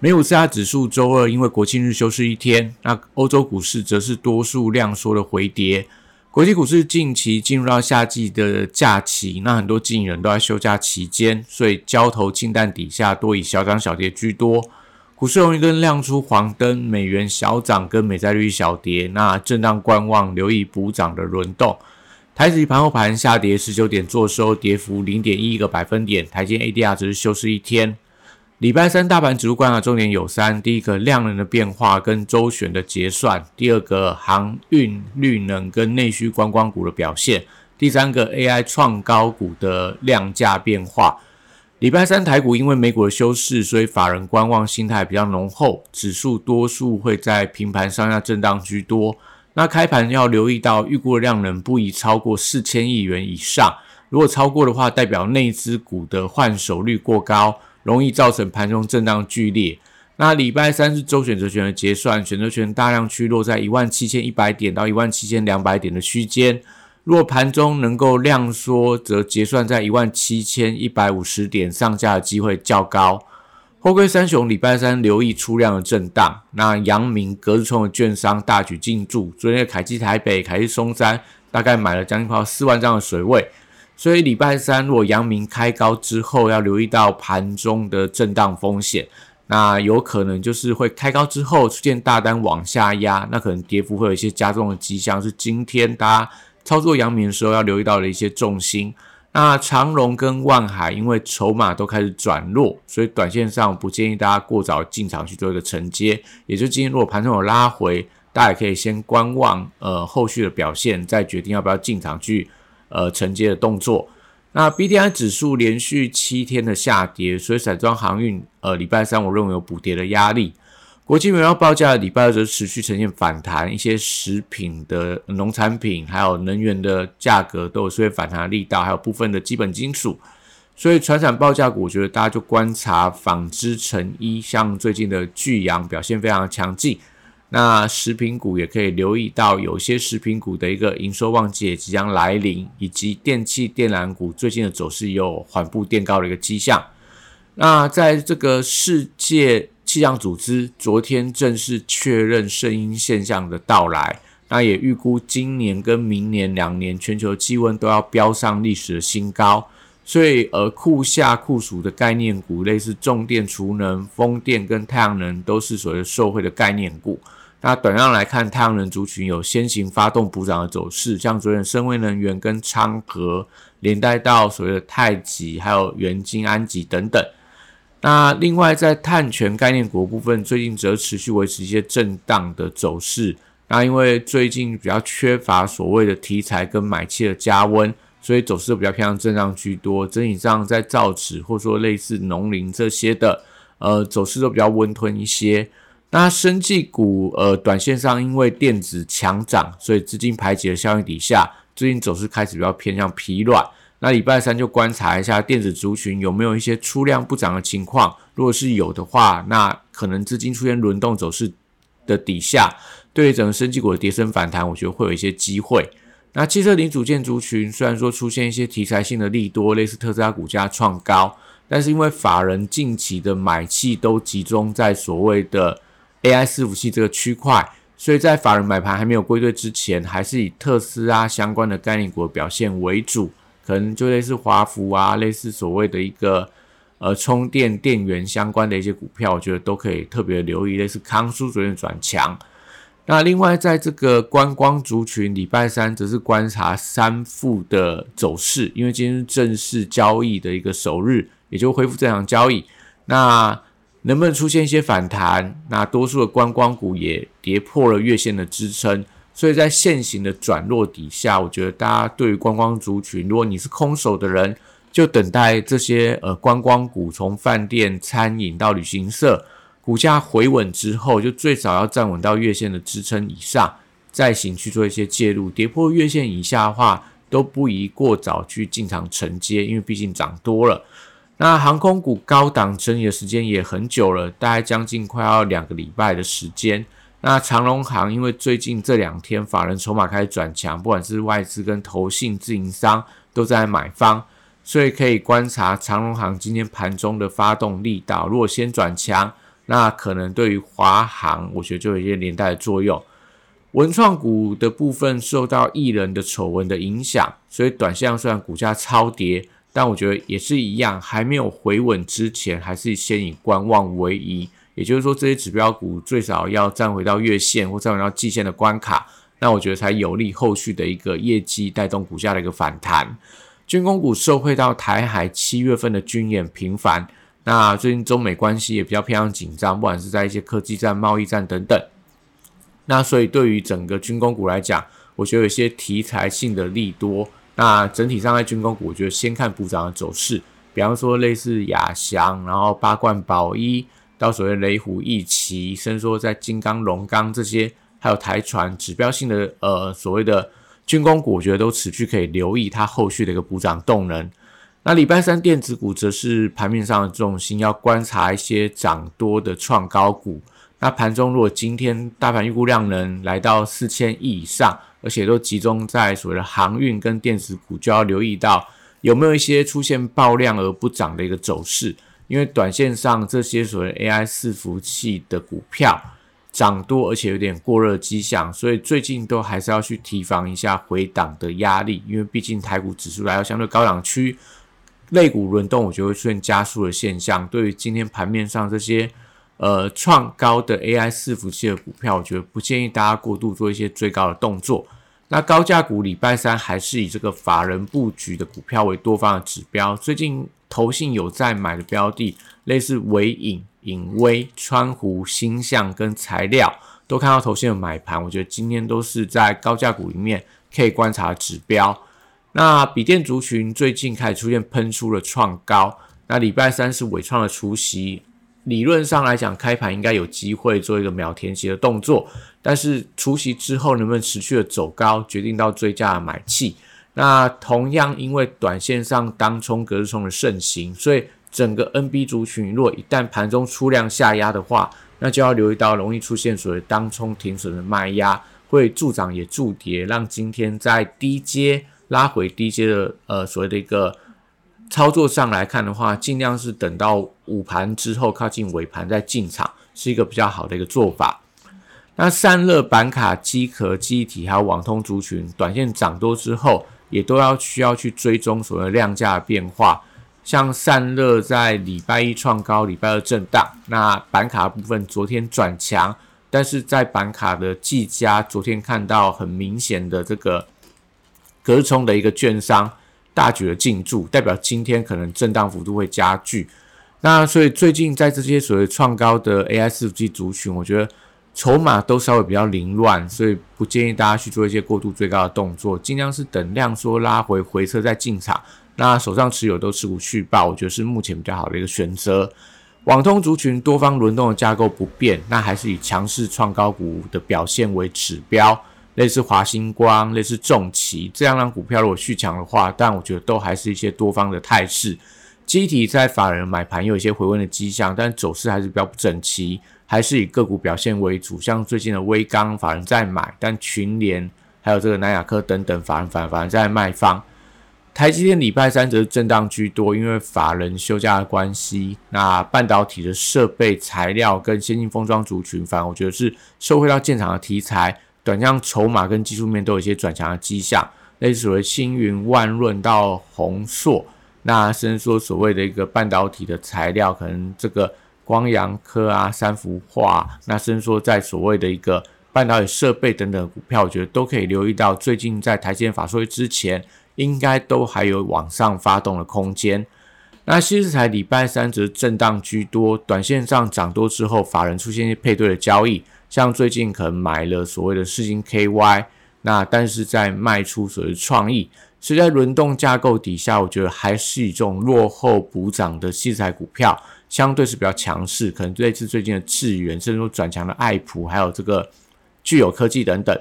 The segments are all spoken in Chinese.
美股四大指数周二因为国庆日休市一天，那欧洲股市则是多数量缩的回跌。国际股市近期进入到夏季的假期，那很多经营人都在休假期间，所以交投清淡底下多以小涨小跌居多。股市容易跟亮出黄灯，美元小涨跟美债率小跌，那震荡观望，留意补涨的轮动。台指盘后盘下跌十九点，做收跌幅零点一一个百分点。台积 ADR 只是休市一天。礼拜三大盘指数观察重点有三：第一个量能的变化跟周选的结算；第二个航运、绿能跟内需观光股的表现；第三个 AI 创高股的量价变化。礼拜三台股因为美股的休市，所以法人观望心态比较浓厚，指数多数会在平盘上下震荡居多。那开盘要留意到预估的量能不宜超过四千亿元以上，如果超过的话，代表内资股的换手率过高。容易造成盘中震荡剧烈。那礼拜三是周选择权的结算，选择权大量区落在一万七千一百点到一万七千两百点的区间。若盘中能够量缩，则结算在一万七千一百五十点上下的机会较高。后龟三雄礼拜三留意出量的震荡。那阳明隔日冲的券商大举进驻，昨天的凯基台北、凯基松山大概买了将近快四万张的水位。所以礼拜三如果阳明开高之后，要留意到盘中的震荡风险。那有可能就是会开高之后出现大单往下压，那可能跌幅会有一些加重的迹象。是今天大家操作阳明的时候要留意到的一些重心。那长荣跟万海因为筹码都开始转弱，所以短线上不建议大家过早进场去做一个承接。也就今天如果盘中有拉回，大家也可以先观望，呃，后续的表现再决定要不要进场去。呃，承接的动作。那 B D I 指数连续七天的下跌，所以散装航运呃，礼拜三我认为有补跌的压力。国际原料报价礼拜二则持续呈现反弹，一些食品的农产品还有能源的价格都有出现反弹力道，还有部分的基本金属。所以船产报价股，我觉得大家就观察纺织成衣，像最近的巨阳表现非常强劲。那食品股也可以留意到，有些食品股的一个营收旺季也即将来临，以及电器电缆股最近的走势有缓步垫高的一个迹象。那在这个世界气象组织昨天正式确认声音现象的到来，那也预估今年跟明年两年全球气温都要飙上历史的新高，所以而库下库属的概念股，类似重电储能、风电跟太阳能，都是所谓受惠的概念股。那短量来看，太阳能族群有先行发动补涨的走势，像昨天深威能源跟昌河，连带到所谓的太极，还有元金、安吉等等。那另外在碳权概念股部分，最近则持续维持一些震荡的走势。那因为最近比较缺乏所谓的题材跟买气的加温，所以走势比较偏向震荡居多。整体上在造纸或者说类似农林这些的，呃，走势都比较温吞一些。那生技股，呃，短线上因为电子强涨，所以资金排挤的效应底下，最近走势开始比较偏向疲软。那礼拜三就观察一下电子族群有没有一些出量不涨的情况，如果是有的话，那可能资金出现轮动走势的底下，对于整个生技股的跌升反弹，我觉得会有一些机会。那汽车零组件族群虽然说出现一些题材性的利多，类似特斯拉股价创高，但是因为法人近期的买气都集中在所谓的。AI 伺服器这个区块，所以在法人买盘还没有归队之前，还是以特斯拉相关的概念股表现为主，可能就类似华孚啊，类似所谓的一个呃充电电源相关的一些股票，我觉得都可以特别留意，类似康舒昨天转强。那另外在这个观光族群，礼拜三则是观察三副的走势，因为今天是正式交易的一个首日，也就恢复正常交易。那能不能出现一些反弹？那多数的观光股也跌破了月线的支撑，所以在现行的转弱底下，我觉得大家对于观光族群，如果你是空手的人，就等待这些呃观光股从饭店、餐饮到旅行社，股价回稳之后，就最少要站稳到月线的支撑以上，再行去做一些介入。跌破月线以下的话，都不宜过早去进场承接，因为毕竟涨多了。那航空股高档整理的时间也很久了，大概将近快要两个礼拜的时间。那长隆行因为最近这两天法人筹码开始转强，不管是外资跟投信自营商都在买方，所以可以观察长隆行今天盘中的发动力道。如果先转强，那可能对于华航，我觉得就有一些连带的作用。文创股的部分受到艺人的丑闻的影响，所以短线虽然股价超跌，但我觉得也是一样，还没有回稳之前，还是先以观望为宜。也就是说，这些指标股最少要站回到月线或站回到季线的关卡，那我觉得才有利后续的一个业绩带动股价的一个反弹。军工股受惠到台海七月份的军演频繁，那最近中美关系也比较偏向紧张，不管是在一些科技战、贸易战等等。那所以对于整个军工股来讲，我觉得有些题材性的利多。那整体上在军工股，我觉得先看补涨的走势，比方说类似亚翔，然后八冠宝一。到所谓雷虎、一奇，甚至说在金刚、龙钢这些，还有台船指标性的呃所谓的军工股，我觉得都持续可以留意它后续的一个补涨动能。那礼拜三电子股则是盘面上的重心，要观察一些涨多的创高股。那盘中如果今天大盘预估量能来到四千亿以上，而且都集中在所谓的航运跟电子股，就要留意到有没有一些出现爆量而不涨的一个走势。因为短线上这些所谓 AI 伺服器的股票涨多，而且有点过热迹象，所以最近都还是要去提防一下回档的压力。因为毕竟台股指数来到相对高档区，类股轮动，我觉得会出现加速的现象。对于今天盘面上这些呃创高的 AI 伺服器的股票，我觉得不建议大家过度做一些追高的动作。那高价股礼拜三还是以这个法人布局的股票为多方的指标。最近投信有在买的标的，类似伟影、影威、川湖、星象跟材料，都看到投信的买盘。我觉得今天都是在高价股里面可以观察指标。那笔电族群最近开始出现喷出了创高。那礼拜三是伟创的除夕。理论上来讲，开盘应该有机会做一个秒填息的动作，但是除夕之后能不能持续的走高，决定到追加的买气。那同样因为短线上当冲、隔日冲的盛行，所以整个 NB 族群若一旦盘中出量下压的话，那就要留意到容易出现所谓当冲停损的卖压，会助涨也助跌，让今天在低阶拉回低阶的呃所谓的一个。操作上来看的话，尽量是等到午盘之后靠近尾盘再进场，是一个比较好的一个做法。那散热板卡、机壳、机体还有网通族群，短线涨多之后，也都要需要去追踪所谓量价的变化。像散热在礼拜一创高，礼拜二震荡。那板卡部分昨天转强，但是在板卡的技嘉昨天看到很明显的这个隔冲的一个券商。大举的进驻，代表今天可能震荡幅度会加剧。那所以最近在这些所谓创高的 AI 四 G 族群，我觉得筹码都稍微比较凌乱，所以不建议大家去做一些过度追高的动作，尽量是等量缩拉回回撤再进场。那手上持有都持股续报，我觉得是目前比较好的一个选择。网通族群多方轮动的架构不变，那还是以强势创高股的表现为指标。类似华星光、类似重旗这样让股票如果续强的话，但我觉得都还是一些多方的态势。机体在法人买盘有一些回温的迹象，但走势还是比较不整齐，还是以个股表现为主。像最近的微钢法人在买，但群联还有这个南亚科等等法人反反而在卖方。台积电礼拜三则是震荡居多，因为法人休假的关系。那半导体的设备材料跟先进封装族群，反而我觉得是受惠到建厂的题材。短向筹码跟技术面都有一些转强的迹象，类似所谓星云、万润到宏硕，那甚至说所谓的一个半导体的材料，可能这个光阳科啊、三幅画，那甚至说在所谓的一个半导体设备等等股票，我觉得都可以留意到，最近在台积电法说会之前，应该都还有往上发动的空间。那新市台礼拜三则震荡居多，短线上涨多之后，法人出现一些配对的交易。像最近可能买了所谓的世金 KY，那但是在卖出所谓的创意，所以在轮动架构底下，我觉得还是以这种落后补涨的器材股票，相对是比较强势，可能类似最近的智源，甚至说转强的爱普，还有这个具有科技等等。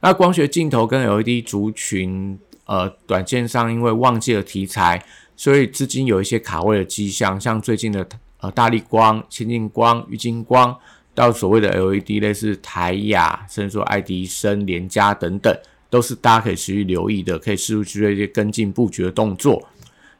那光学镜头跟 LED 族群，呃，短线上因为忘记了题材，所以资金有一些卡位的迹象，像最近的呃大力光、先进光、玉金光，到所谓的 LED 类似台雅，甚至说爱迪生、联佳等等，都是大家可以持续留意的，可以试图去做一些跟进布局的动作。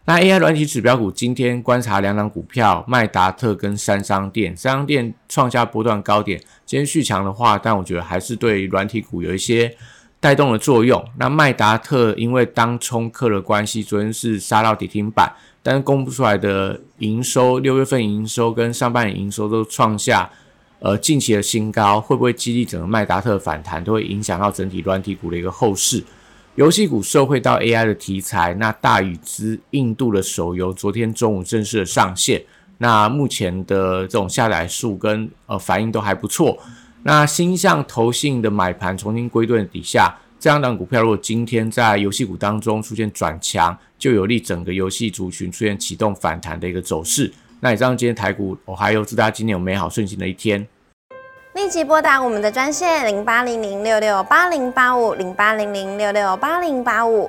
那 AI 软体指标股今天观察两档股票，麦达特跟三商店，三商店创下波段高点，今天续强的话，但我觉得还是对软体股有一些带动的作用。那麦达特因为当冲客的关系，昨天是杀到跌停板，但是公布出来的营收，六月份营收跟上半年营收都创下呃近期的新高，会不会激励整个麦达特反弹，都会影响到整体软体股的一个后市。游戏股受惠到 AI 的题材，那大宇资印度的手游昨天中午正式的上线，那目前的这种下载数跟呃反应都还不错。那新向投信的买盘重新归队底下，这样的股票如果今天在游戏股当中出现转强，就有利整个游戏族群出现启动反弹的一个走势。那也希望今天台股，我还有祝大家今天有美好顺心的一天。立即拨打我们的专线零八零零六六八零八五零八零零六六八零八五